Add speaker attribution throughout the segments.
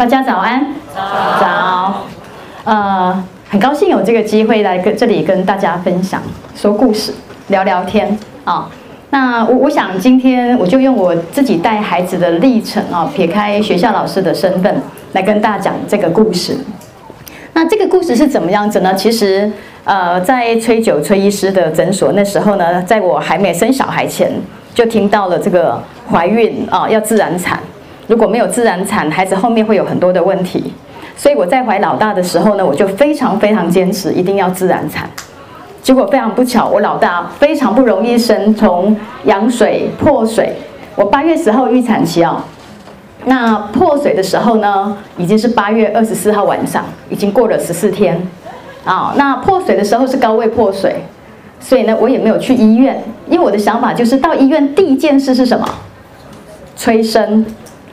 Speaker 1: 大家早安。早。早。呃，很高兴有这个机会来跟这里跟大家分享，说故事，聊聊天啊。那我我想今天我就用我自己带孩子的历程啊，撇开学校老师的身份来跟大家讲这个故事。那这个故事是怎么样子呢？其实呃，在崔九崔医师的诊所那时候呢，在我还没生小孩前，就听到了这个怀孕啊要自然产，如果没有自然产，孩子后面会有很多的问题。所以我在怀老大的时候呢，我就非常非常坚持一定要自然产。结果非常不巧，我老大非常不容易生，从羊水破水。我八月十号预产期哦，那破水的时候呢，已经是八月二十四号晚上，已经过了十四天啊。那破水的时候是高位破水，所以呢，我也没有去医院，因为我的想法就是到医院第一件事是什么？催生，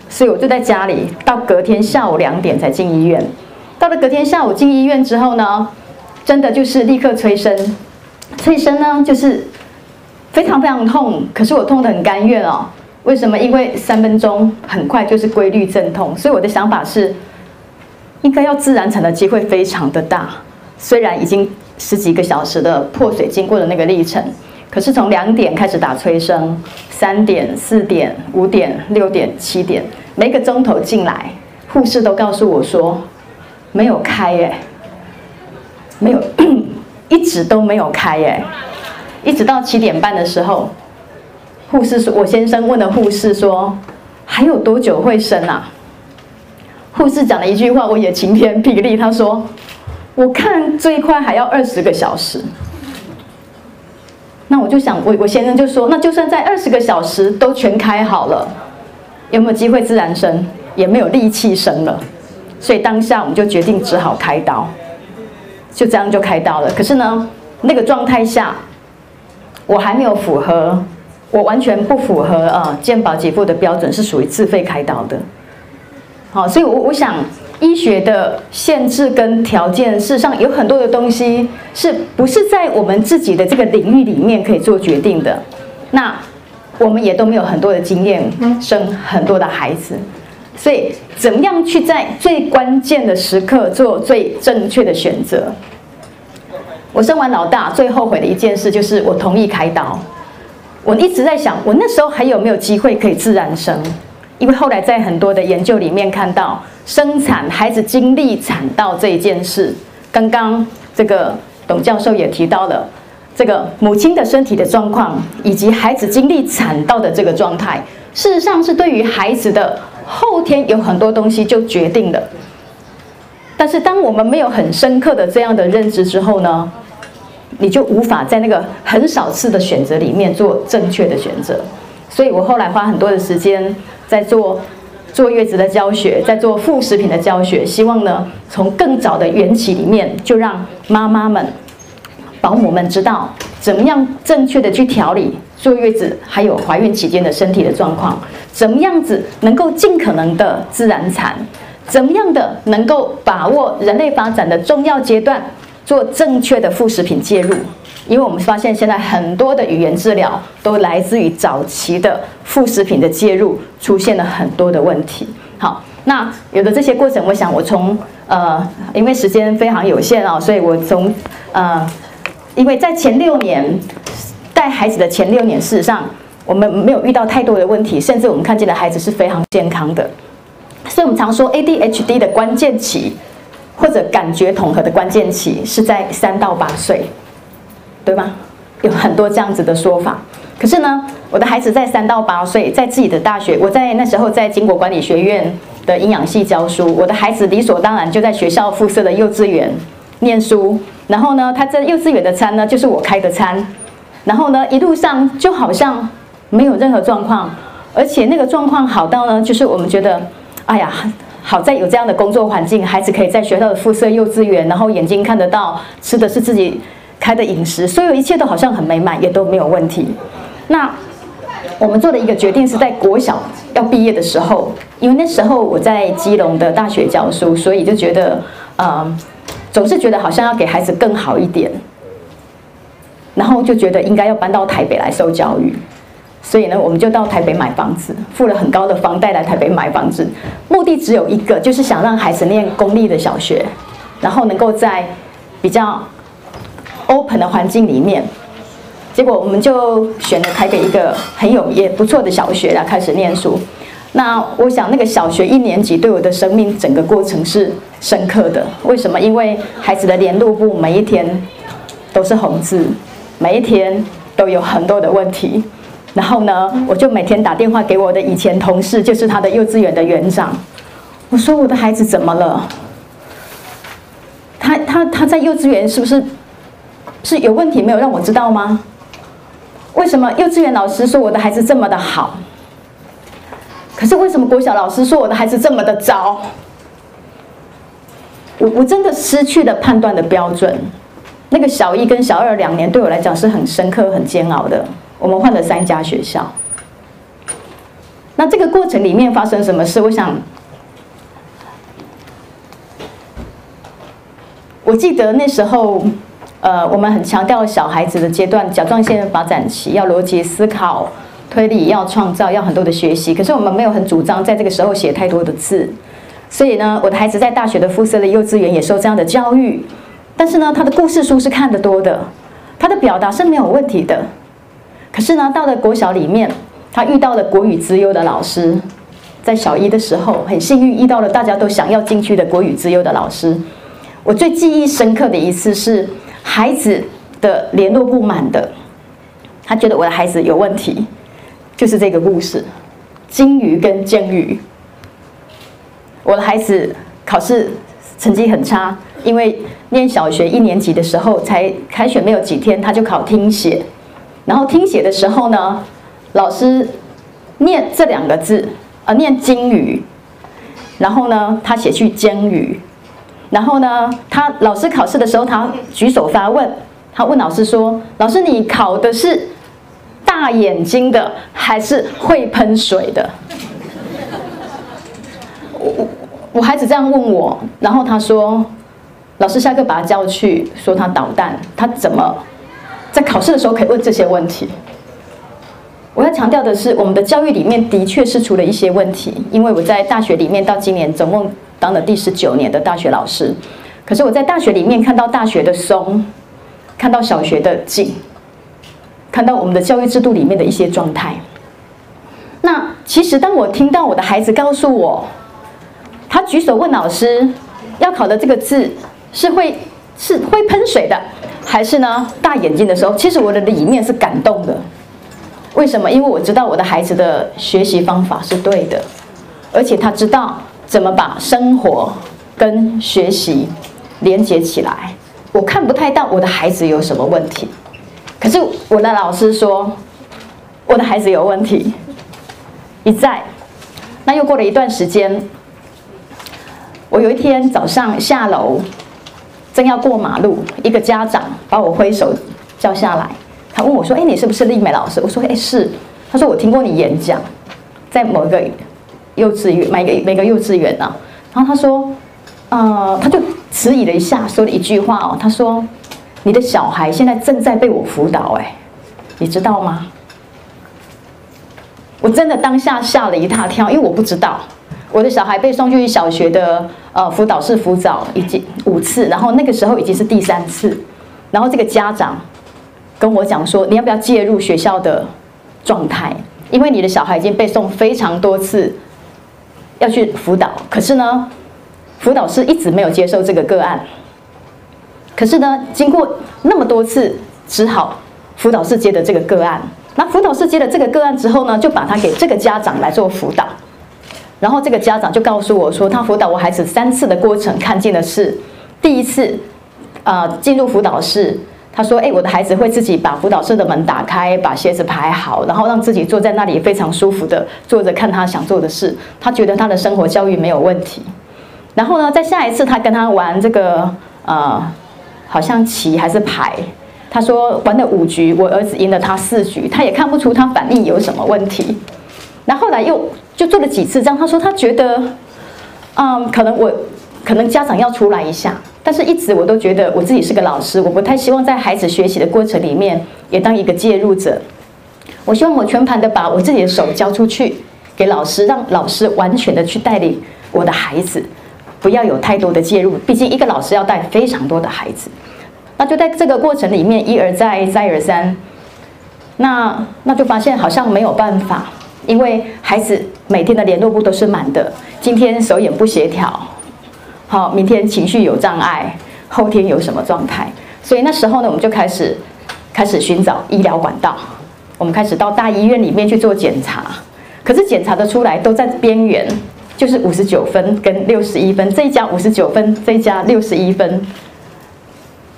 Speaker 1: 所以我就在家里，到隔天下午两点才进医院。到了隔天下午进医院之后呢，真的就是立刻催生，催生呢就是非常非常痛，可是我痛得很甘愿哦。为什么？因为三分钟很快就是规律阵痛，所以我的想法是，应该要自然产的机会非常的大。虽然已经十几个小时的破水经过的那个历程，可是从两点开始打催生，三点、四点、五点、六点、七点，每个钟头进来，护士都告诉我说没有开耶。没有，一直都没有开耶，一直到七点半的时候，护士说，我先生问了护士说，还有多久会生啊？护士讲了一句话，我也晴天霹雳，他说，我看最快还要二十个小时。那我就想，我我先生就说，那就算在二十个小时都全开好了，有没有机会自然生？也没有力气生了，所以当下我们就决定只好开刀。就这样就开刀了。可是呢，那个状态下，我还没有符合，我完全不符合啊健保给付的标准，是属于自费开刀的。好，所以我我想，医学的限制跟条件，事实上有很多的东西，是不是在我们自己的这个领域里面可以做决定的？那我们也都没有很多的经验，生很多的孩子。所以，怎么样去在最关键的时刻做最正确的选择？我生完老大，最后悔的一件事就是我同意开刀。我一直在想，我那时候还有没有机会可以自然生？因为后来在很多的研究里面看到，生产孩子经历产道这一件事，刚刚这个董教授也提到了，这个母亲的身体的状况以及孩子经历产道的这个状态，事实上是对于孩子的。后天有很多东西就决定了，但是当我们没有很深刻的这样的认知之后呢，你就无法在那个很少次的选择里面做正确的选择。所以我后来花很多的时间在做坐月子的教学，在做副食品的教学，希望呢从更早的缘起里面就让妈妈们、保姆们知道怎么样正确的去调理。坐月子还有怀孕期间的身体的状况，怎么样子能够尽可能的自然产？怎么样的能够把握人类发展的重要阶段，做正确的副食品介入？因为我们发现现在很多的语言治疗都来自于早期的副食品的介入，出现了很多的问题。好，那有的这些过程，我想我从呃，因为时间非常有限啊，所以我从呃，因为在前六年。带孩子的前六年，事实上我们没有遇到太多的问题，甚至我们看见的孩子是非常健康的。所以，我们常说 ADHD 的关键期，或者感觉统合的关键期是在三到八岁，对吗？有很多这样子的说法。可是呢，我的孩子在三到八岁，在自己的大学，我在那时候在经国管理学院的营养系教书，我的孩子理所当然就在学校附设的幼稚园念书。然后呢，他在幼稚园的餐呢，就是我开的餐。然后呢，一路上就好像没有任何状况，而且那个状况好到呢，就是我们觉得，哎呀，好在有这样的工作环境，孩子可以在学校的附设幼稚园，然后眼睛看得到，吃的是自己开的饮食，所有一切都好像很美满，也都没有问题。那我们做的一个决定是在国小要毕业的时候，因为那时候我在基隆的大学教书，所以就觉得，嗯，总是觉得好像要给孩子更好一点。然后就觉得应该要搬到台北来受教育，所以呢，我们就到台北买房子，付了很高的房贷来台北买房子，目的只有一个，就是想让孩子念公立的小学，然后能够在比较 open 的环境里面。结果我们就选了台北一个很有也不错的小学来开始念书。那我想，那个小学一年级对我的生命整个过程是深刻的。为什么？因为孩子的联络簿每一天都是红字，每一天都有很多的问题。然后呢，我就每天打电话给我的以前同事，就是他的幼稚园的园长，我说我的孩子怎么了？他他他在幼稚园是不是是有问题没有让我知道吗？为什么幼稚园老师说我的孩子这么的好？可是为什么国小老师说我的孩子这么的糟？我我真的失去了判断的标准。那个小一跟小二两年对我来讲是很深刻、很煎熬的。我们换了三家学校。那这个过程里面发生什么事？我想，我记得那时候。呃，我们很强调小孩子的阶段，甲状腺发展期要逻辑思考、推理，要创造，要很多的学习。可是我们没有很主张在这个时候写太多的字。所以呢，我的孩子在大学的附设的幼稚园也受这样的教育。但是呢，他的故事书是看得多的，他的表达是没有问题的。可是呢，到了国小里面，他遇到了国语资优的老师。在小一的时候，很幸运遇到了大家都想要进去的国语资优的老师。我最记忆深刻的一次是。孩子的联络不满的，他觉得我的孩子有问题，就是这个故事，金鱼跟鲸鱼。我的孩子考试成绩很差，因为念小学一年级的时候才开学没有几天，他就考听写，然后听写的时候呢，老师念这两个字，呃，念金鱼，然后呢，他写去鲸鱼。然后呢，他老师考试的时候，他举手发问，他问老师说：“老师，你考的是大眼睛的还是会喷水的？”我我孩子这样问我，然后他说：“老师下课把他叫去，说他捣蛋，他怎么在考试的时候可以问这些问题？”我要强调的是，我们的教育里面的确是出了一些问题，因为我在大学里面到今年总共。当了第十九年的大学老师，可是我在大学里面看到大学的松，看到小学的紧，看到我们的教育制度里面的一些状态。那其实当我听到我的孩子告诉我，他举手问老师，要考的这个字是会是会喷水的，还是呢大眼睛的时候，其实我的里面是感动的。为什么？因为我知道我的孩子的学习方法是对的，而且他知道。怎么把生活跟学习连接起来？我看不太到我的孩子有什么问题，可是我的老师说我的孩子有问题。一再，那又过了一段时间，我有一天早上下楼，正要过马路，一个家长把我挥手叫下来，他问我说：“哎，你是不是丽美老师？”我说：“哎，是。”他说：“我听过你演讲，在某个。”幼稚园，每个每个幼稚园啊，然后他说，呃，他就迟疑了一下，说了一句话哦，他说：“你的小孩现在正在被我辅导，哎，你知道吗？”我真的当下吓了一大跳，因为我不知道我的小孩被送去小学的呃辅导室辅导已经五次，然后那个时候已经是第三次，然后这个家长跟我讲说：“你要不要介入学校的状态？因为你的小孩已经被送非常多次。”要去辅导，可是呢，辅导师一直没有接受这个个案。可是呢，经过那么多次，只好辅导室接的这个个案。那辅导室接了这个个案之后呢，就把他给这个家长来做辅导。然后这个家长就告诉我说，他辅导我孩子三次的过程，看见的是第一次，呃，进入辅导室。他说：“哎，我的孩子会自己把辅导室的门打开，把鞋子排好，然后让自己坐在那里非常舒服的坐着看他想做的事。他觉得他的生活教育没有问题。然后呢，在下一次他跟他玩这个呃，好像棋还是牌，他说玩了五局，我儿子赢了他四局，他也看不出他反应有什么问题。那后来又就做了几次这样，他说他觉得，嗯，可能我可能家长要出来一下。”但是，一直我都觉得我自己是个老师，我不太希望在孩子学习的过程里面也当一个介入者。我希望我全盘的把我自己的手交出去给老师，让老师完全的去带领我的孩子，不要有太多的介入。毕竟一个老师要带非常多的孩子，那就在这个过程里面一而再再而三，那那就发现好像没有办法，因为孩子每天的联络簿都是满的，今天手眼不协调，好，明天情绪有障碍，后天有什么状态，所以那时候呢，我们就开始开始寻找医疗管道，我们开始到大医院里面去做检查，可是检查的出来都在边缘，就是五十九分跟六十一分，这一家五十九分，这一家六十一分，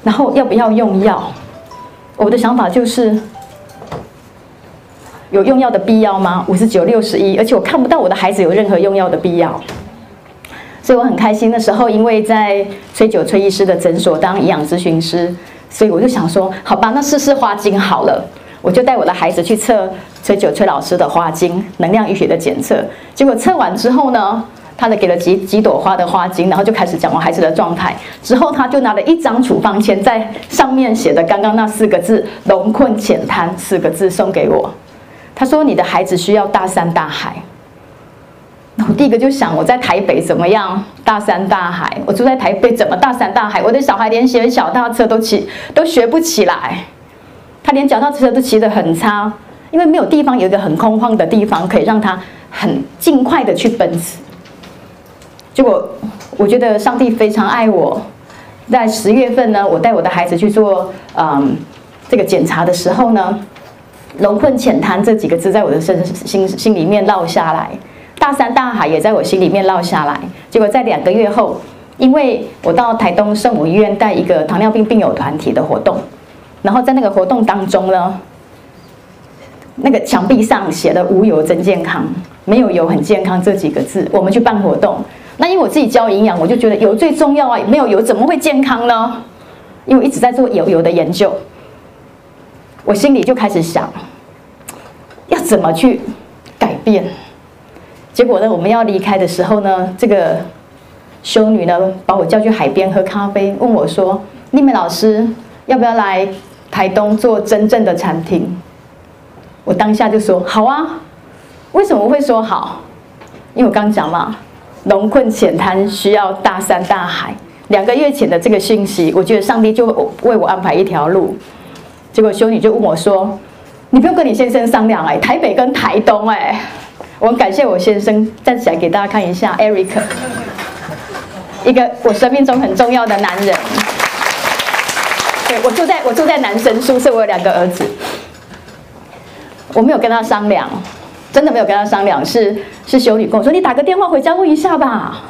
Speaker 1: 然后要不要用药？我的想法就是有用药的必要吗？五十九六十一，而且我看不到我的孩子有任何用药的必要。所以我很开心的时候，因为在崔九崔医师的诊所当营养咨询师，所以我就想说，好吧，那试试花精好了。我就带我的孩子去测崔九崔老师的花精能量医学的检测。结果测完之后呢，他的给了几几朵花的花精，然后就开始讲我孩子的状态。之后他就拿了一张处方签，在上面写的刚刚那四个字“龙困浅滩”四个字送给我。他说：“你的孩子需要大山大海。”我第一个就想，我在台北怎么样？大山大海，我住在台北怎么大山大海？我的小孩连学脚踏车都起都学不起来，他连脚踏车都骑得很差，因为没有地方有一个很空旷的地方可以让他很尽快的去奔驰。结果我觉得上帝非常爱我，在十月份呢，我带我的孩子去做嗯这个检查的时候呢，“龙困浅滩”这几个字在我的身心心里面落下来。大山大海也在我心里面落下来。结果在两个月后，因为我到台东圣母医院带一个糖尿病病友团体的活动，然后在那个活动当中呢，那个墙壁上写的“无油真健康”，没有油很健康这几个字。我们去办活动，那因为我自己教营养，我就觉得油最重要啊，没有油怎么会健康呢？因为我一直在做油油的研究，我心里就开始想，要怎么去改变。结果呢，我们要离开的时候呢，这个修女呢把我叫去海边喝咖啡，问我说：“丽美老师要不要来台东做真正的餐厅？”我当下就说：“好啊。”为什么会说好？因为我刚讲嘛，龙困浅滩需要大山大海。两个月前的这个讯息，我觉得上帝就为我安排一条路。结果修女就问我说：“你不用跟你先生商量哎，台北跟台东哎。”我很感谢我先生，站起来给大家看一下，Eric，一个我生命中很重要的男人。对，我住在我住在男生宿舍，我有两个儿子。我没有跟他商量，真的没有跟他商量，是是修女跟我说，你打个电话回家问一下吧。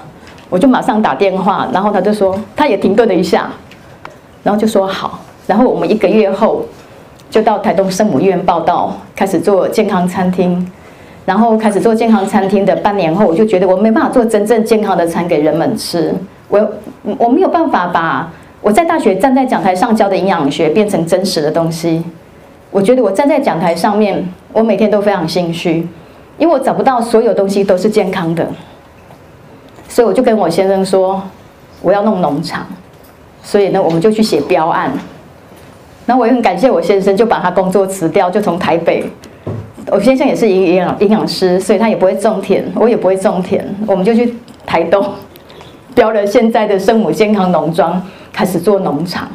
Speaker 1: 我就马上打电话，然后他就说，他也停顿了一下，然后就说好。然后我们一个月后就到台东圣母医院报到，开始做健康餐厅。然后开始做健康餐厅的半年后，我就觉得我没办法做真正健康的餐给人们吃。我我没有办法把我在大学站在讲台上教的营养学变成真实的东西。我觉得我站在讲台上面，我每天都非常心虚，因为我找不到所有东西都是健康的。所以我就跟我先生说，我要弄农场。所以呢，我们就去写标案。那我也很感谢我先生，就把他工作辞掉，就从台北。我先生也是营养营养师，所以他也不会种田，我也不会种田，我们就去台东标了现在的圣母健康农庄，开始做农场。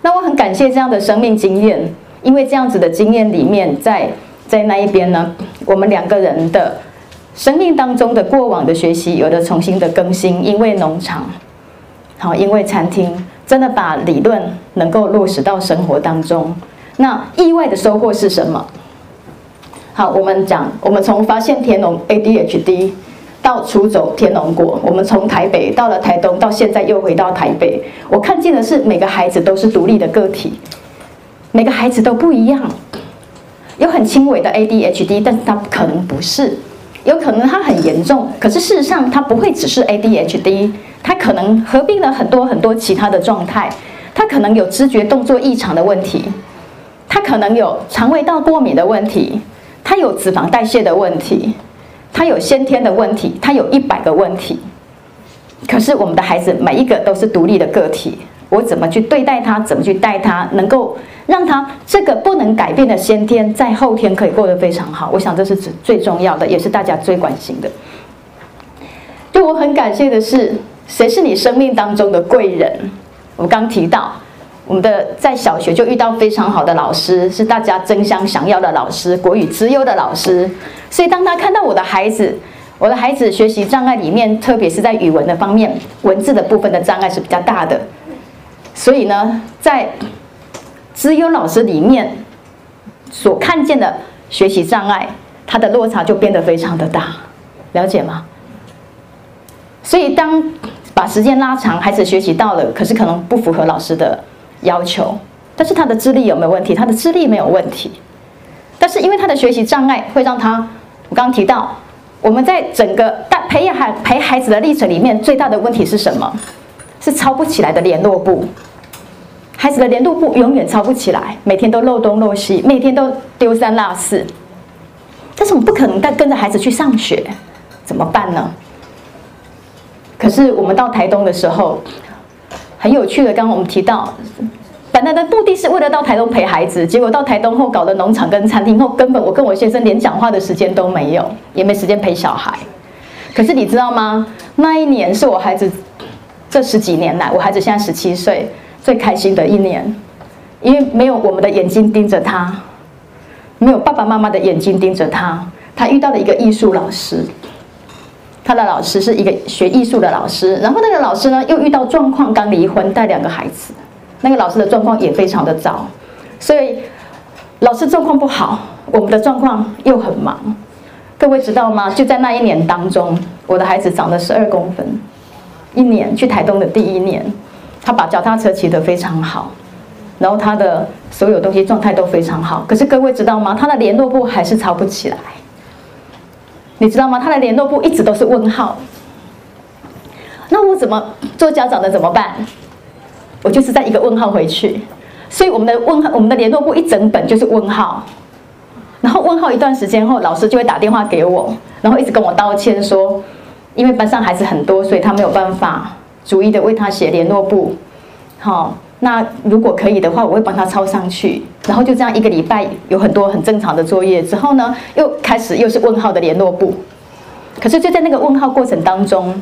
Speaker 1: 那我很感谢这样的生命经验，因为这样子的经验里面，在在那一边呢，我们两个人的生命当中的过往的学习有了重新的更新，因为农场，好，因为餐厅，真的把理论能够落实到生活当中。那意外的收获是什么？好，我们讲，我们从发现田龙 ADHD 到出走天龙国，我们从台北到了台东，到现在又回到台北。我看见的是每个孩子都是独立的个体，每个孩子都不一样。有很轻微的 ADHD，但是他可能不是，有可能他很严重。可是事实上，他不会只是 ADHD，他可能合并了很多很多其他的状态。他可能有知觉动作异常的问题，他可能有肠胃道过敏的问题。他有脂肪代谢的问题，他有先天的问题，他有一百个问题。可是我们的孩子每一个都是独立的个体，我怎么去对待他，怎么去带他，能够让他这个不能改变的先天，在后天可以过得非常好。我想这是最重要的，也是大家最关心的。就我很感谢的是，谁是你生命当中的贵人？我刚提到，我们的在小学就遇到非常好的老师，是大家争相想要的老师，国语资优的老师。所以当他看到我的孩子，我的孩子学习障碍里面，特别是在语文的方面，文字的部分的障碍是比较大的。所以呢，在资优老师里面所看见的学习障碍，他的落差就变得非常的大，了解吗？所以当把时间拉长，孩子学习到了，可是可能不符合老师的要求，但是他的智力有没有问题？他的智力没有问题，但是因为他的学习障碍会让他，我刚刚提到，我们在整个大培养孩陪孩子的历程里面，最大的问题是什么？是抄不起来的联络簿。孩子的联络簿永远抄不起来，每天都漏东漏西，每天都丢三落四。但是我们不可能再跟着孩子去上学，怎么办呢？可是我们到台东的时候，很有趣的，刚刚我们提到，本来的目的是为了到台东陪孩子，结果到台东后搞的农场跟餐厅后，根本我跟我先生连讲话的时间都没有，也没时间陪小孩。可是你知道吗？那一年是我孩子这十几年来，我孩子现在十七岁。最开心的一年，因为没有我们的眼睛盯着他，没有爸爸妈妈的眼睛盯着他，他遇到了一个艺术老师，他的老师是一个学艺术的老师，然后那个老师呢又遇到状况，刚离婚带两个孩子，那个老师的状况也非常的糟，所以老师状况不好，我们的状况又很忙，各位知道吗？就在那一年当中，我的孩子长了十二公分，一年去台东的第一年。他把脚踏车骑得非常好，然后他的所有东西状态都非常好。可是各位知道吗？他的联络簿还是抄不起来。你知道吗？他的联络簿一直都是问号。那我怎么做家长的怎么办？我就是在一个问号回去。所以我们的问号，我们的联络簿一整本就是问号。然后问号一段时间后，老师就会打电话给我，然后一直跟我道歉说，因为班上孩子很多，所以他没有办法。逐一的为他写联络簿，好，那如果可以的话，我会帮他抄上去。然后就这样一个礼拜有很多很正常的作业之后呢，又开始又是问号的联络簿。可是就在那个问号过程当中，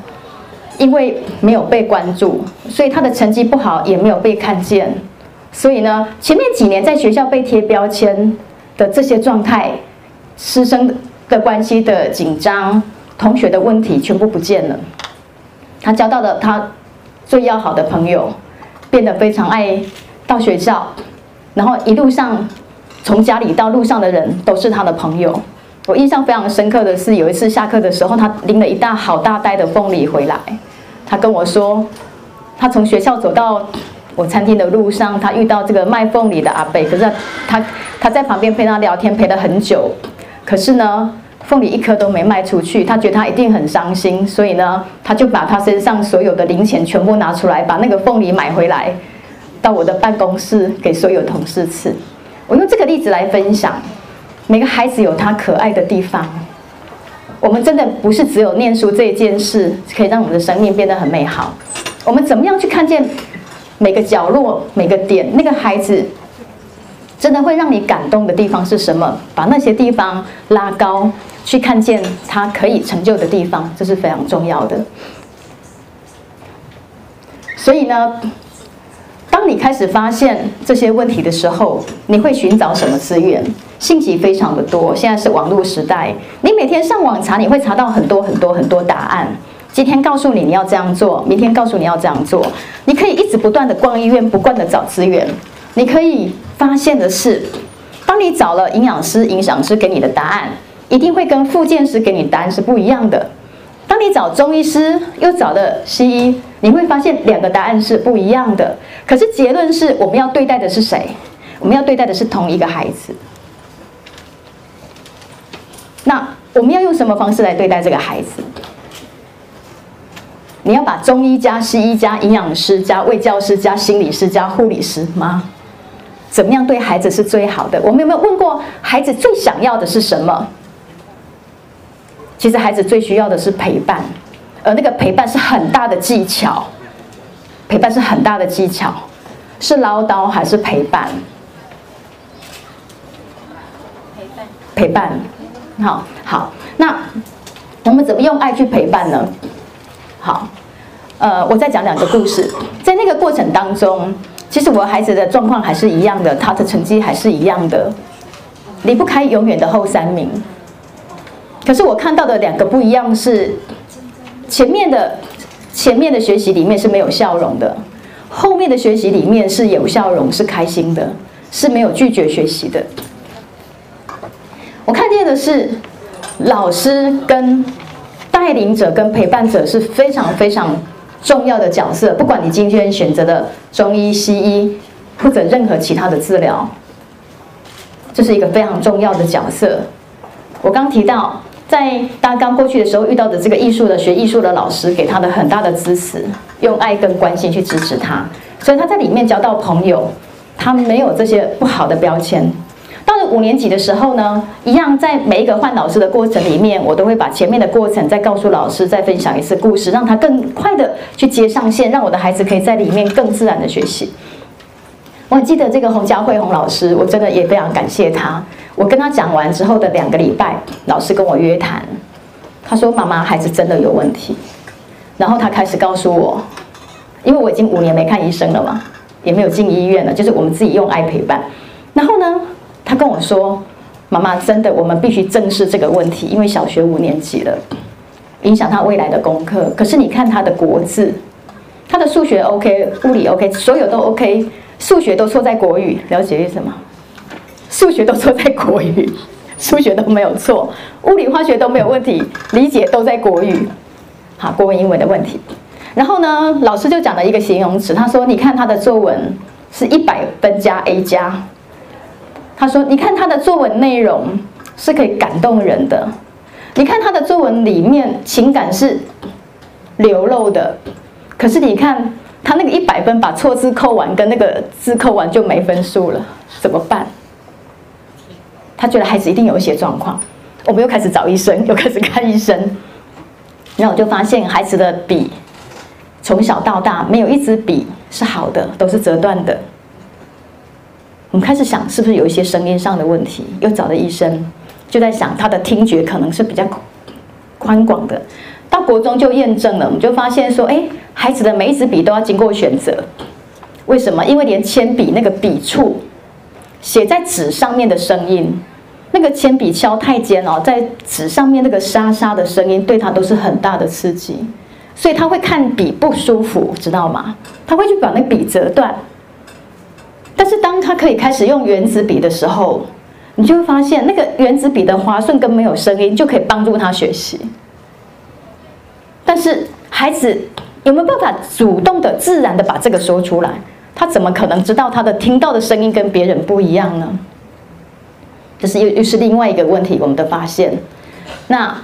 Speaker 1: 因为没有被关注，所以他的成绩不好，也没有被看见。所以呢，前面几年在学校被贴标签的这些状态，师生的关系的紧张，同学的问题全部不见了。他交到了他最要好的朋友，变得非常爱到学校，然后一路上从家里到路上的人都是他的朋友。我印象非常深刻的是，有一次下课的时候，他拎了一大好大袋的凤梨回来，他跟我说，他从学校走到我餐厅的路上，他遇到这个卖凤梨的阿伯，可是他他，他在旁边陪他聊天陪了很久，可是呢。凤梨一颗都没卖出去，他觉得他一定很伤心，所以呢，他就把他身上所有的零钱全部拿出来，把那个凤梨买回来，到我的办公室给所有同事吃。我用这个例子来分享，每个孩子有他可爱的地方。我们真的不是只有念书这一件事可以让我们的生命变得很美好。我们怎么样去看见每个角落、每个点，那个孩子？真的会让你感动的地方是什么？把那些地方拉高，去看见他可以成就的地方，这是非常重要的。所以呢，当你开始发现这些问题的时候，你会寻找什么资源？信息非常的多，现在是网络时代，你每天上网查，你会查到很多很多很多答案。今天告诉你你要这样做，明天告诉你要这样做，你可以一直不断的逛医院，不断的找资源，你可以。发现的是，当你找了营养师、营养师给你的答案，一定会跟复健师给你答案是不一样的。当你找中医师又找了西医，你会发现两个答案是不一样的。可是结论是，我们要对待的是谁？我们要对待的是同一个孩子。那我们要用什么方式来对待这个孩子？你要把中医加西医加营养师加卫教师加心理师加护理师吗？怎么样对孩子是最好的？我们有没有问过孩子最想要的是什么？其实孩子最需要的是陪伴，而那个陪伴是很大的技巧。陪伴是很大的技巧，是唠叨还是陪伴？
Speaker 2: 陪伴。
Speaker 1: 陪伴。好，好，那我们怎么用爱去陪伴呢？好，呃，我再讲两个故事。在那个过程当中，其实我孩子的状况还是一样的，他的成绩还是一样的，离不开永远的后三名。可是我看到的两个不一样是，前面的前面的学习里面是没有笑容的，后面的学习里面是有笑容，是开心的，是没有拒绝学习的。我看见的是，老师跟带领者跟陪伴者是非常非常重要的角色。不管你今天选择的中医、西医或者任何其他的治疗，这是一个非常重要的角色。我刚提到，在他刚过去的时候遇到的这个艺术的学艺术的老师，给他的很大的支持，用爱跟关心去支持他，所以他在里面交到朋友，他没有这些不好的标签。到了五年级的时候呢，一样在每一个换老师的过程里面，我都会把前面的过程再告诉老师，再分享一次故事，让他更快的去接上线，让我的孩子可以在里面更自然的学习。我很记得这个洪佳慧洪老师，我真的也非常感谢他。我跟他讲完之后的两个礼拜，老师跟我约谈，他说：“妈妈，孩子真的有问题。”然后他开始告诉我，因为我已经五年没看医生了嘛，也没有进医院了，就是我们自己用爱陪伴。然后呢，他跟我说：“妈妈，真的，我们必须正视这个问题，因为小学五年级了，影响他未来的功课。可是你看他的国字，他的数学 OK，物理 OK，所有都 OK，数学都错在国语，了解意思吗？数学都错在国语，数学都没有错，物理化学都没有问题，理解都在国语，好，国文英文的问题。然后呢，老师就讲了一个形容词，他说：你看他的作文是一百分加 A 加。”他说：“你看他的作文内容是可以感动人的，你看他的作文里面情感是流露的，可是你看他那个一百分把错字扣完，跟那个字扣完就没分数了，怎么办？他觉得孩子一定有一些状况，我们又开始找医生，又开始看医生，然后我就发现孩子的笔从小到大没有一支笔是好的，都是折断的。”我们开始想，是不是有一些声音上的问题？又找了医生，就在想他的听觉可能是比较宽广的。到国中就验证了，我们就发现说，哎，孩子的每一支笔都要经过选择。为什么？因为连铅笔那个笔触，写在纸上面的声音，那个铅笔敲太尖哦，在纸上面那个沙沙的声音，对他都是很大的刺激，所以他会看笔不舒服，知道吗？他会去把那笔折断。但是当他可以开始用原子笔的时候，你就会发现那个原子笔的滑顺跟没有声音就可以帮助他学习。但是孩子有没有办法主动的、自然的把这个说出来？他怎么可能知道他的听到的声音跟别人不一样呢？这是又又是另外一个问题，我们的发现。那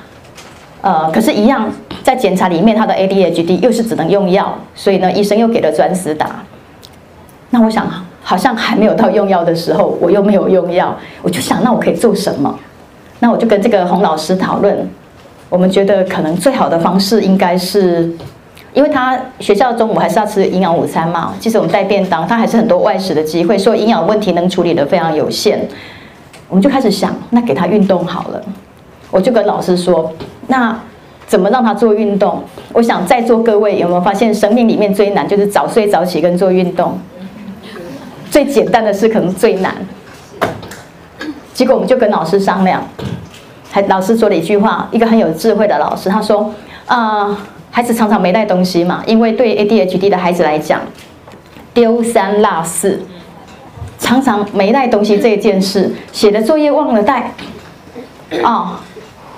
Speaker 1: 呃，可是，一样在检查里面，他的 ADHD 又是只能用药，所以呢，医生又给了专思达。那我想。好像还没有到用药的时候，我又没有用药，我就想，那我可以做什么？那我就跟这个洪老师讨论，我们觉得可能最好的方式应该是，因为他学校中午还是要吃营养午餐嘛，其实我们带便当，他还是很多外食的机会，所以营养问题能处理得非常有限。我们就开始想，那给他运动好了。我就跟老师说，那怎么让他做运动？我想在座各位有没有发现，生命里面最难就是早睡早起跟做运动。最简单的事可能最难，结果我们就跟老师商量，还老师说了一句话，一个很有智慧的老师，他说：“啊、孩子常常没带东西嘛，因为对 ADHD 的孩子来讲，丢三落四，常常没带东西这件事，写的作业忘了带，啊、哦，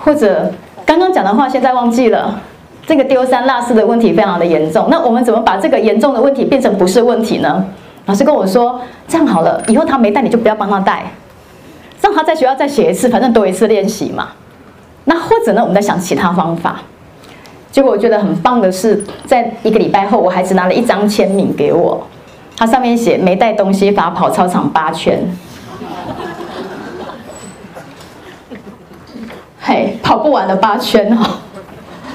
Speaker 1: 或者刚刚讲的话现在忘记了，这个丢三落四的问题非常的严重。那我们怎么把这个严重的问题变成不是问题呢？”老师跟我说：“这样好了，以后他没带，你就不要帮他带，让他在学校再写一次，反正多一次练习嘛。那或者呢，我们再想其他方法。结果我觉得很棒的是，在一个礼拜后，我孩子拿了一张签名给我，他上面写没带东西罚跑操场八圈。嘿，跑不完的八圈哦，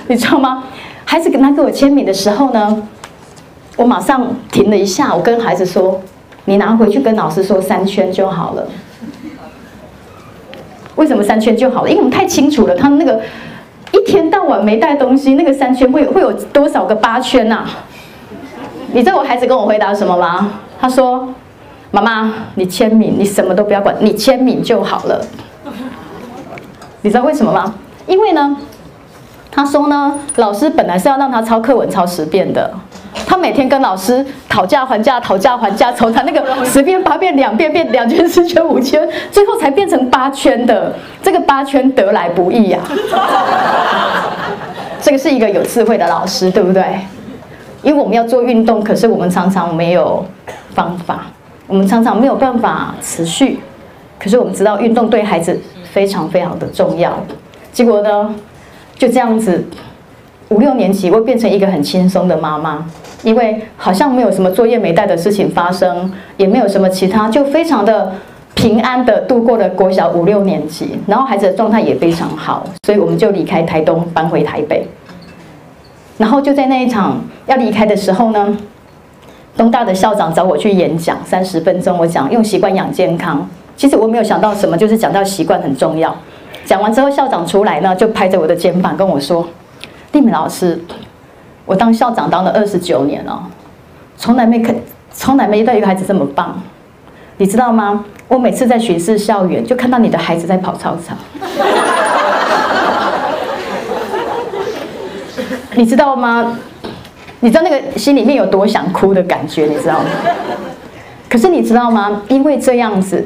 Speaker 1: 你知道吗？孩子拿给我签名的时候呢？”我马上停了一下，我跟孩子说：“你拿回去跟老师说三圈就好了。”为什么三圈就好了？因为我们太清楚了，他那个一天到晚没带东西，那个三圈会会有多少个八圈呐、你知道我孩子跟我回答什么吗？他说：“妈妈，你签名，你什么都不要管，你签名就好了。”你知道为什么吗？因为呢，他说呢，老师本来是要让他抄课文抄十遍的。他每天跟老师讨价还价，讨价还价，从他那个十遍八遍两遍变两圈四圈五圈，最后才变成八圈的。这个八圈得来不易呀、啊。这个是一个有智慧的老师，对不对？因为我们要做运动，可是我们常常没有方法，我们常常没有办法持续。可是我们知道运动对孩子非常非常的重要。结果呢，就这样子。五六年级，我变成一个很轻松的妈妈，因为好像没有什么作业没带的事情发生，也没有什么其他，就非常的平安的度过了国小五六年级，然后孩子的状态也非常好，所以我们就离开台东搬回台北，然后就在那一场要离开的时候呢，东大的校长找我去演讲三十分钟，我讲用习惯养健康，其实我没有想到什么，就是讲到习惯很重要。讲完之后，校长出来呢，就拍着我的肩膀跟我说。丽敏老师，我当校长当了二十九年了，从来没看，从来没遇到一个孩子这么棒，你知道吗？我每次在巡视校园，就看到你的孩子在跑操场，你知道吗？你知道那个心里面有多想哭的感觉，你知道吗？可是你知道吗？因为这样子。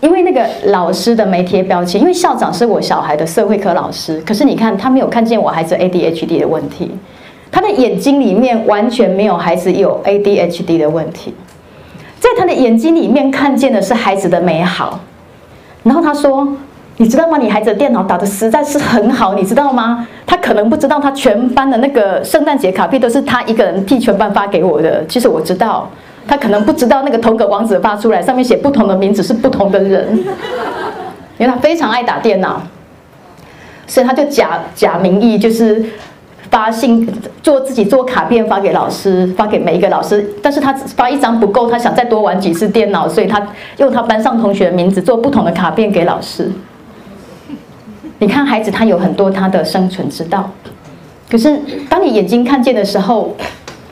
Speaker 1: 因为那个老师的没贴标签，因为校长是我小孩的社会科老师，可是你看他没有看见我孩子 ADHD 的问题，他的眼睛里面完全没有孩子有 ADHD 的问题，在他的眼睛里面看见的是孩子的美好。然后他说：“你知道吗？你孩子的电脑打得实在是很好，你知道吗？他可能不知道，他全班的那个圣诞节卡片都是他一个人替全班发给我的。其实我知道。”他可能不知道那个同个网址发出来，上面写不同的名字是不同的人，因为他非常爱打电脑，所以他就假假名义就是发信做自己做卡片发给老师，发给每一个老师。但是他发一张不够，他想再多玩几次电脑，所以他用他班上同学的名字做不同的卡片给老师。你看孩子他有很多他的生存之道，可是当你眼睛看见的时候，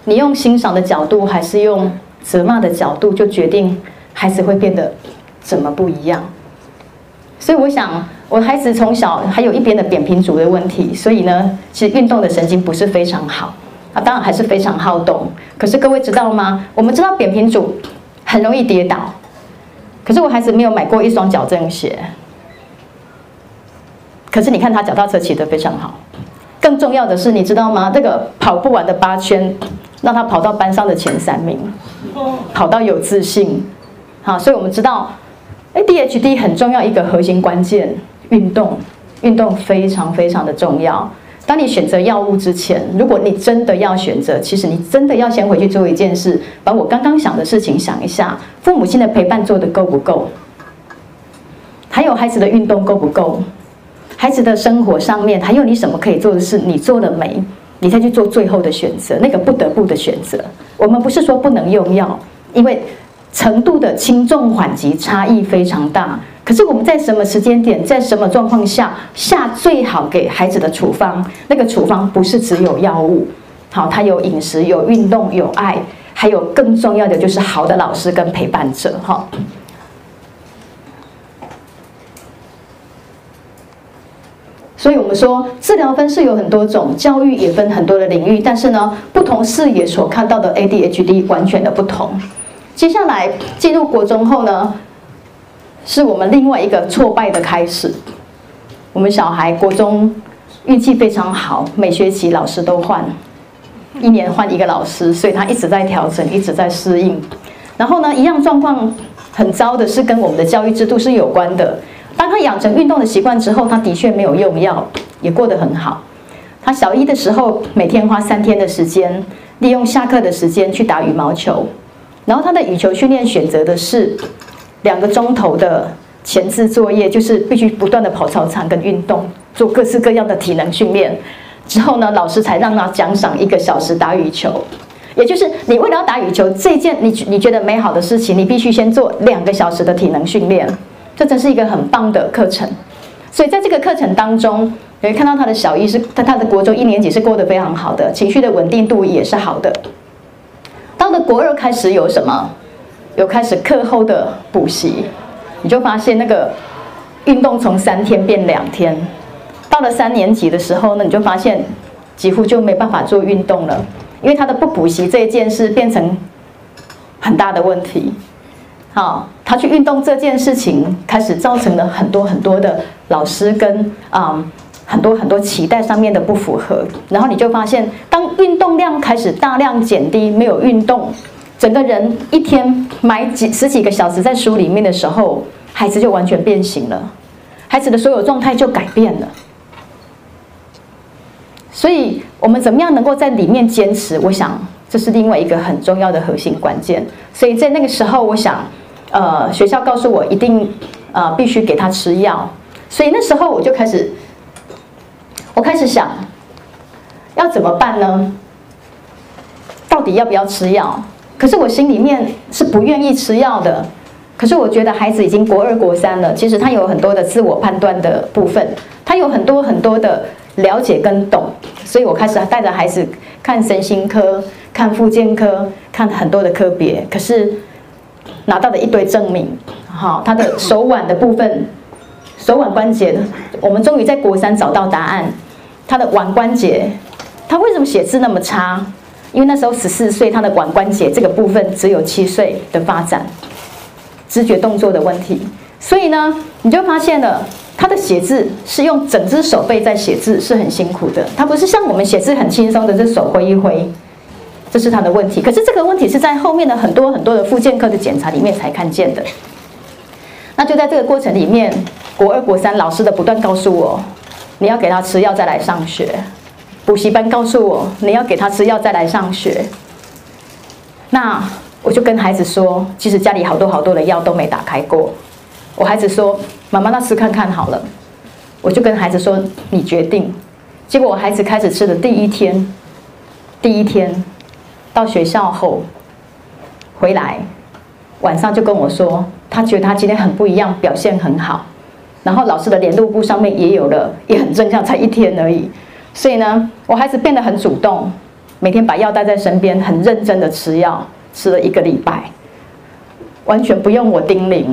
Speaker 1: 你用欣赏的角度还是用？责骂的角度就决定孩子会变得怎么不一样，所以我想，我孩子从小还有一边的扁平足的问题，所以呢，其实运动的神经不是非常好，啊，当然还是非常好动。可是各位知道吗？我们知道扁平足很容易跌倒，可是我孩子没有买过一双矫正鞋，可是你看他脚踏车骑得非常好。更重要的是，你知道吗？这个跑不完的八圈。让他跑到班上的前三名，跑到有自信，好，所以我们知道，ADHD 很重要一个核心关键，运动，运动非常非常的重要。当你选择药物之前，如果你真的要选择，其实你真的要先回去做一件事，把我刚刚想的事情想一下，父母亲的陪伴做得够不够？还有孩子的运动够不够？孩子的生活上面还有你什么可以做的事，你做了没？你再去做最后的选择，那个不得不的选择。我们不是说不能用药，因为程度的轻重缓急差异非常大。可是我们在什么时间点，在什么状况下下最好给孩子的处方？那个处方不是只有药物，好，它有饮食、有运动、有爱，还有更重要的就是好的老师跟陪伴者，哈。所以我们说，治疗分是有很多种，教育也分很多的领域，但是呢，不同视野所看到的 ADHD 完全的不同。接下来进入国中后呢，是我们另外一个挫败的开始。我们小孩国中运气非常好，每学期老师都换，一年换一个老师，所以他一直在调整，一直在适应。然后呢，一样状况很糟的是跟我们的教育制度是有关的。当他养成运动的习惯之后，他的确没有用药，也过得很好。他小一的时候，每天花三天的时间，利用下课的时间去打羽毛球。然后他的羽球训练选择的是两个钟头的前置作业，就是必须不断的跑操场跟运动，做各式各样的体能训练。之后呢，老师才让他奖赏一个小时打羽球。也就是你为了要打羽球这件你你觉得美好的事情，你必须先做两个小时的体能训练，这真是一个很棒的课程。所以在这个课程当中，你会看到他的小一是他他的国中一年级是过得非常好的，情绪的稳定度也是好的。到了国二开始有什么？有开始课后的补习，你就发现那个运动从三天变两天。到了三年级的时候呢，你就发现几乎就没办法做运动了，因为他的不补习这件事变成很大的问题。好，他去运动这件事情开始造成了很多很多的老师跟啊、很多很多期待上面的不符合，然后你就发现，当运动量开始大量减低，没有运动，整个人一天埋几十几个小时在书里面的时候，孩子就完全变形了，孩子的所有状态就改变了。所以，我们怎么样能够在里面坚持？我想这是另外一个很重要的核心关键。所以在那个时候，我想，呃，学校告诉我一定，呃，必须给他吃药。所以那时候我就开始，我开始想，要怎么办呢？到底要不要吃药？可是我心里面是不愿意吃药的。可是我觉得孩子已经国二、国三了，其实他有很多的自我判断的部分，他有很多很多的。了解跟懂，所以我开始带着孩子看身心科、看复健科、看很多的科别。可是拿到的一堆证明，好，他的手腕的部分，手腕关节，我们终于在国三找到答案。他的腕关节，他为什么写字那么差？因为那时候十四岁，他的腕关节这个部分只有七岁的发展，知觉动作的问题。所以呢，你就发现了。他的写字是用整只手背在写字，是很辛苦的。他不是像我们写字很轻松的，这手挥一挥，这是他的问题。可是这个问题是在后面的很多很多的复健科的检查里面才看见的。那就在这个过程里面，国二、国三老师的不断告诉我，你要给他吃药再来上学。补习班告诉我，你要给他吃药再来上学。那我就跟孩子说，其实家里好多好多的药都没打开过。我孩子说：“妈妈，那吃看看好了。”我就跟孩子说：“你决定。”结果我孩子开始吃的第一天，第一天到学校后回来，晚上就跟我说，他觉得他今天很不一样，表现很好。然后老师的联络簿上面也有了，也很正向，才一天而已。所以呢，我孩子变得很主动，每天把药带在身边，很认真的吃药，吃了一个礼拜，完全不用我叮咛。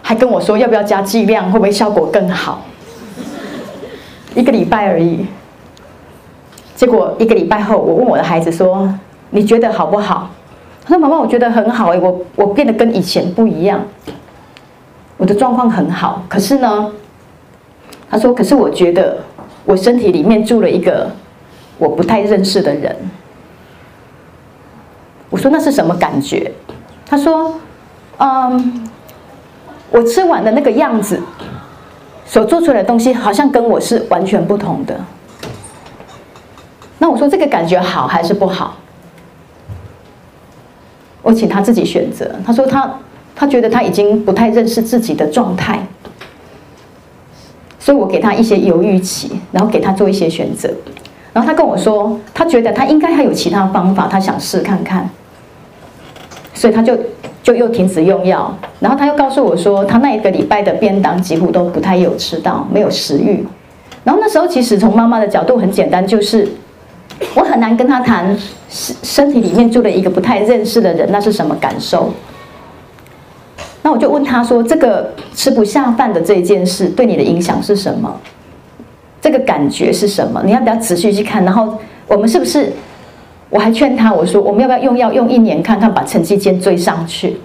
Speaker 1: 还跟我说要不要加剂量，会不会效果更好？一个礼拜而已。结果一个礼拜后，我问我的孩子说：“你觉得好不好？”他说：“妈妈，我觉得很好。哎，我我变得跟以前不一样，我的状况很好。可是呢，他说，可是我觉得我身体里面住了一个我不太认识的人。”我说：“那是什么感觉？”他说：“嗯。”我吃完的那个样子，所做出来的东西好像跟我是完全不同的。那我说这个感觉好还是不好？我请他自己选择。他说他他觉得他已经不太认识自己的状态，所以我给他一些犹豫期，然后给他做一些选择。然后他跟我说，他觉得他应该还有其他方法，他想试看看，所以他就。就又停止用药，然后他又告诉我说，他那一个礼拜的便当几乎都不太有吃到，没有食欲。然后那时候其实从妈妈的角度很简单，就是我很难跟他谈身身体里面住了一个不太认识的人，那是什么感受？那我就问他说，这个吃不下饭的这一件事对你的影响是什么？这个感觉是什么？你要不要仔细去看？然后我们是不是？我还劝他，我说我们要不要用药用一年看看，把成绩先追上去？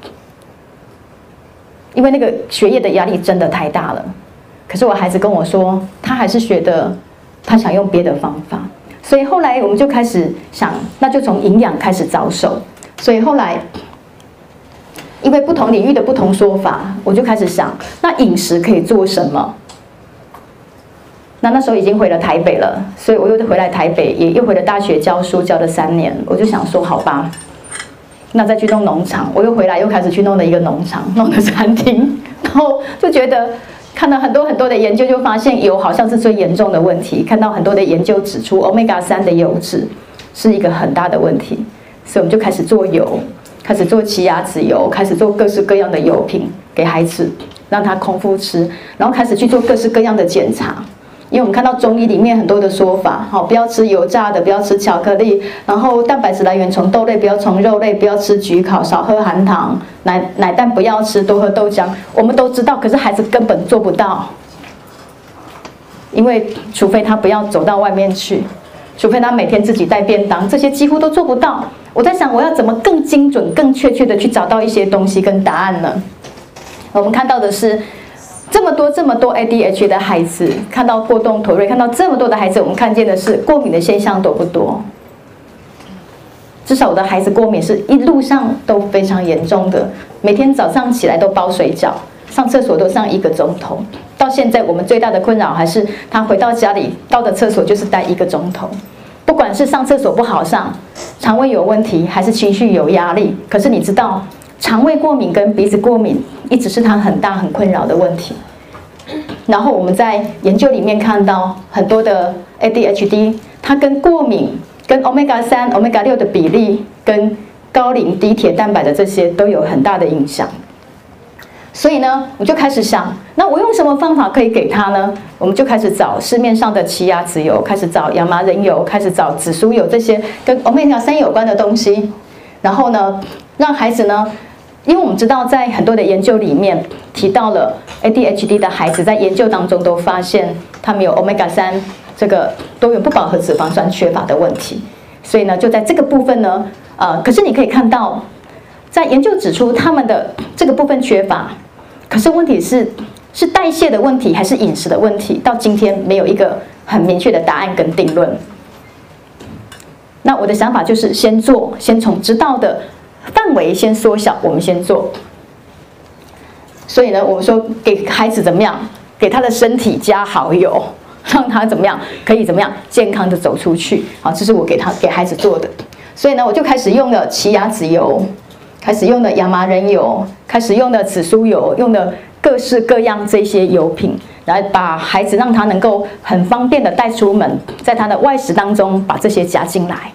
Speaker 1: 因为那个学业的压力真的太大了。可是我孩子跟我说，他还是觉得他想用别的方法。所以后来我们就开始想，那就从营养开始着手。所以后来，因为不同领域的不同说法，我就开始想，那饮食可以做什么？那那时候已经回了台北了，所以我又回来台北，也又回了大学教书，教了三年。我就想说，好吧，那再去弄农场。我又回来，又开始去弄了一个农场，弄了餐厅。然后就觉得看到很多很多的研究，就发现油好像是最严重的问题。看到很多的研究指出，，omega 三的油脂是一个很大的问题。所以我们就开始做油，开始做奇亚籽油，开始做各式各样的油品给孩子，让他空腹吃，然后开始去做各式各样的检查。因为我们看到中医里面很多的说法，好，不要吃油炸的，不要吃巧克力，然后蛋白质来源从豆类，不要从肉类，不要吃焗烤，少喝含糖，奶奶蛋不要吃，多喝豆浆。我们都知道，可是孩子根本做不到，因为除非他不要走到外面去，除非他每天自己带便当，这些几乎都做不到。我在想，我要怎么更精准、更确切的去找到一些东西跟答案呢？我们看到的是。这么多这么多 ADHD 的孩子，看到过动妥瑞，看到这么多的孩子，我们看见的是过敏的现象多不多？至少我的孩子过敏是一路上都非常严重的，每天早上起来都包水饺，上厕所都上一个钟头。到现在我们最大的困扰还是他回到家里到的厕所就是待一个钟头，不管是上厕所不好上，肠胃有问题，还是情绪有压力。可是你知道？肠胃过敏跟鼻子过敏一直是他很大很困扰的问题。然后我们在研究里面看到很多的 ADHD，它跟过敏、跟 Omega 三、Omega 六的比例、跟高磷、低铁、蛋白的这些都有很大的影响。所以呢，我就开始想，那我用什么方法可以给他呢？我们就开始找市面上的奇亚籽油，开始找亚麻仁油，开始找紫苏油这些跟 Omega 三有关的东西。然后呢，让孩子呢。因为我们知道，在很多的研究里面提到了 ADHD 的孩子，在研究当中都发现他们有 Omega 三这个多元不饱和脂肪酸缺乏的问题。所以呢，就在这个部分呢，呃，可是你可以看到，在研究指出他们的这个部分缺乏，可是问题是是代谢的问题还是饮食的问题？到今天没有一个很明确的答案跟定论。那我的想法就是先做，先从知道的。范围先缩小，我们先做。所以呢，我们说给孩子怎么样？给他的身体加好油，让他怎么样？可以怎么样？健康的走出去。好，这是我给他给孩子做的。所以呢，我就开始用了奇亚籽油，开始用了亚麻仁油，开始用了紫苏油，用的各式各样这些油品，来把孩子让他能够很方便的带出门，在他的外食当中把这些加进来。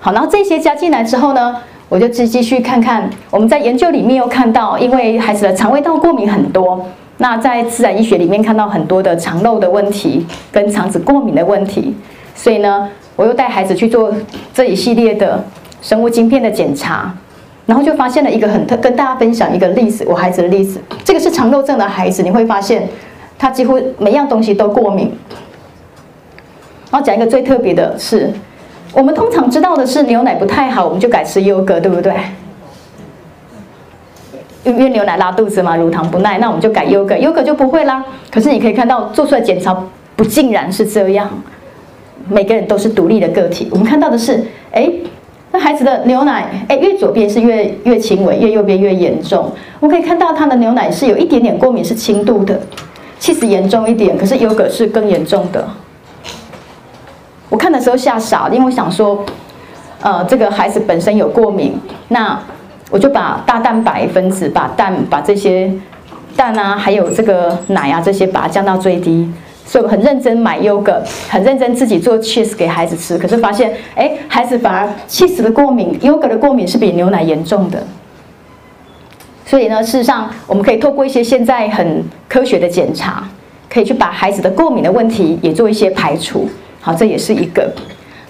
Speaker 1: 好，然后这些加进来之后呢，我就继继续看看，我们在研究里面又看到，因为孩子的肠胃道过敏很多，那在自然医学里面看到很多的肠漏的问题跟肠子过敏的问题，所以呢，我又带孩子去做这一系列的生物晶片的检查，然后就发现了一个很特，跟大家分享一个例子，我孩子的例子，这个是肠漏症的孩子，你会发现他几乎每样东西都过敏，然后讲一个最特别的是。我们通常知道的是牛奶不太好，我们就改吃优格，对不对？因为牛奶拉肚子嘛，乳糖不耐，那我们就改优格，优格就不会啦。可是你可以看到做出来检查不尽然是这样，每个人都是独立的个体。我们看到的是，哎，那孩子的牛奶，哎，越左边是越越轻微，越右边越严重。我们可以看到他的牛奶是有一点点过敏，是轻度的，其实严重一点，可是优格是更严重的。我看的时候吓傻了，因为我想说，呃，这个孩子本身有过敏，那我就把大蛋白分子、把蛋、把这些蛋啊，还有这个奶啊这些，把它降到最低。所以我很认真买优格，很认真自己做 cheese 给孩子吃。可是发现，哎，孩子反而 cheese 的过敏、优格的过敏是比牛奶严重的。所以呢，事实上我们可以透过一些现在很科学的检查，可以去把孩子的过敏的问题也做一些排除。好，这也是一个，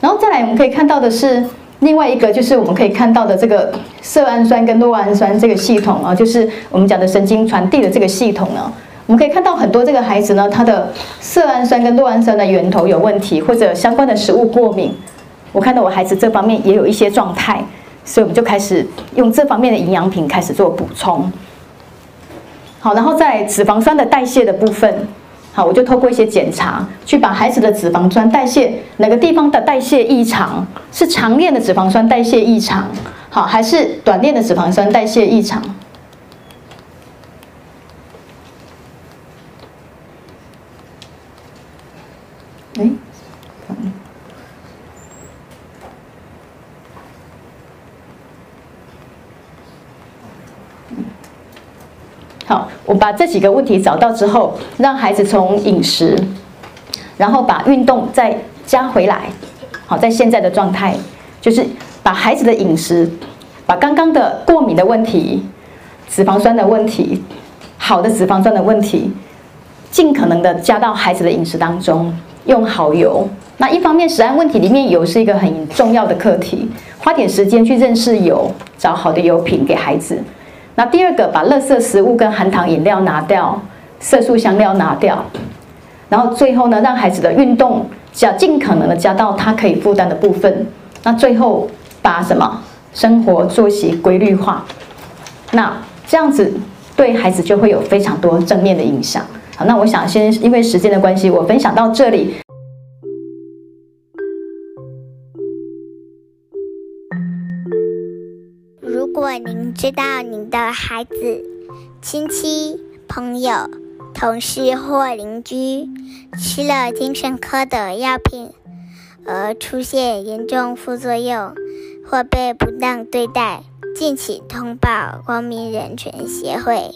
Speaker 1: 然后再来，我们可以看到的是另外一个，就是我们可以看到的这个色氨酸跟酪氨酸这个系统啊，就是我们讲的神经传递的这个系统呢，我们可以看到很多这个孩子呢，他的色氨酸跟酪氨酸的源头有问题，或者相关的食物过敏。我看到我孩子这方面也有一些状态，所以我们就开始用这方面的营养品开始做补充。好，然后在脂肪酸的代谢的部分。好，我就透过一些检查，去把孩子的脂肪酸代谢哪个地方的代谢异常，是长链的脂肪酸代谢异常，好，还是短链的脂肪酸代谢异常？好，我把这几个问题找到之后，让孩子从饮食，然后把运动再加回来。好，在现在的状态，就是把孩子的饮食，把刚刚的过敏的问题、脂肪酸的问题、好的脂肪酸的问题，尽可能的加到孩子的饮食当中，用好油。那一方面，食安问题里面油是一个很重要的课题，花点时间去认识油，找好的油品给孩子。那第二个，把垃圾食物跟含糖饮料拿掉，色素香料拿掉，然后最后呢，让孩子的运动加尽可能的加到他可以负担的部分。那最后把什么生活作息规律化，那这样子对孩子就会有非常多正面的影响。好，那我想先因为时间的关系，我分享到这
Speaker 2: 里。果您知道您的孩子、亲戚、朋友、同事或邻居吃了精神科的药品而出现严重副作用或被不当对待，敬请通报光明人权协会。